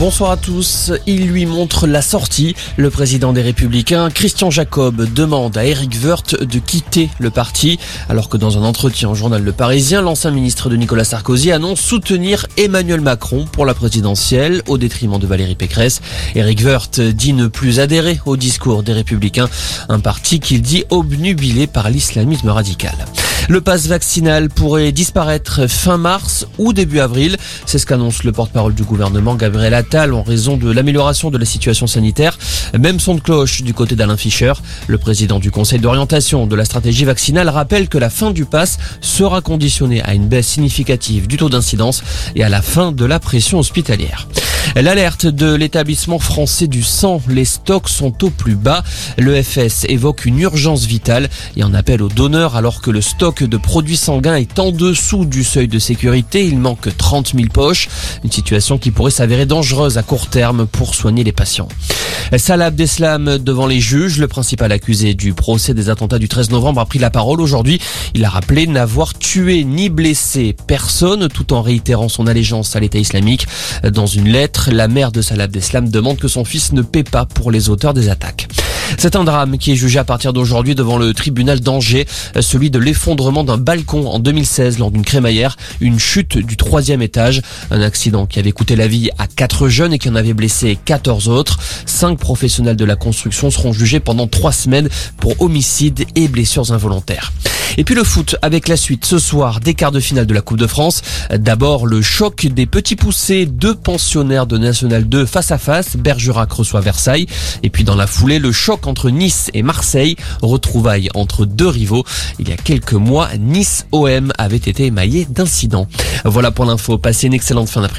Bonsoir à tous. Il lui montre la sortie. Le président des Républicains, Christian Jacob, demande à Éric Woerth de quitter le parti, alors que dans un entretien au journal Le Parisien, l'ancien ministre de Nicolas Sarkozy annonce soutenir Emmanuel Macron pour la présidentielle au détriment de Valérie Pécresse. Éric Woerth dit ne plus adhérer au discours des Républicains, un parti qu'il dit obnubilé par l'islamisme radical. Le passe vaccinal pourrait disparaître fin mars ou début avril. C'est ce qu'annonce le porte-parole du gouvernement Gabriel Attal en raison de l'amélioration de la situation sanitaire. Même son de cloche du côté d'Alain Fischer. Le président du conseil d'orientation de la stratégie vaccinale rappelle que la fin du pass sera conditionnée à une baisse significative du taux d'incidence et à la fin de la pression hospitalière. L'alerte de l'établissement français du sang, les stocks sont au plus bas. L'EFS évoque une urgence vitale et en appelle aux donneurs alors que le stock de produits sanguins est en dessous du seuil de sécurité. Il manque 30 000 poches, une situation qui pourrait s'avérer dangereuse à court terme pour soigner les patients. Salah Abdeslam devant les juges, le principal accusé du procès des attentats du 13 novembre a pris la parole aujourd'hui. Il a rappelé n'avoir tué ni blessé personne tout en réitérant son allégeance à l'État islamique. Dans une lettre, la mère de Salah Abdeslam demande que son fils ne paie pas pour les auteurs des attaques. C'est un drame qui est jugé à partir d'aujourd'hui devant le tribunal d'Angers, celui de l'effondrement d'un balcon en 2016 lors d'une crémaillère, une chute du troisième étage, un accident qui avait coûté la vie à quatre jeunes et qui en avait blessé 14 autres. Cinq professionnels de la construction seront jugés pendant trois semaines pour homicide et blessures involontaires. Et puis le foot avec la suite ce soir des quarts de finale de la Coupe de France. D'abord le choc des petits poussés, deux pensionnaires de National 2 face à face. Bergerac reçoit Versailles. Et puis dans la foulée, le choc entre Nice et Marseille. Retrouvailles entre deux rivaux. Il y a quelques mois, Nice-OM avait été émaillé d'incidents. Voilà pour l'info. Passez une excellente fin d'après-midi.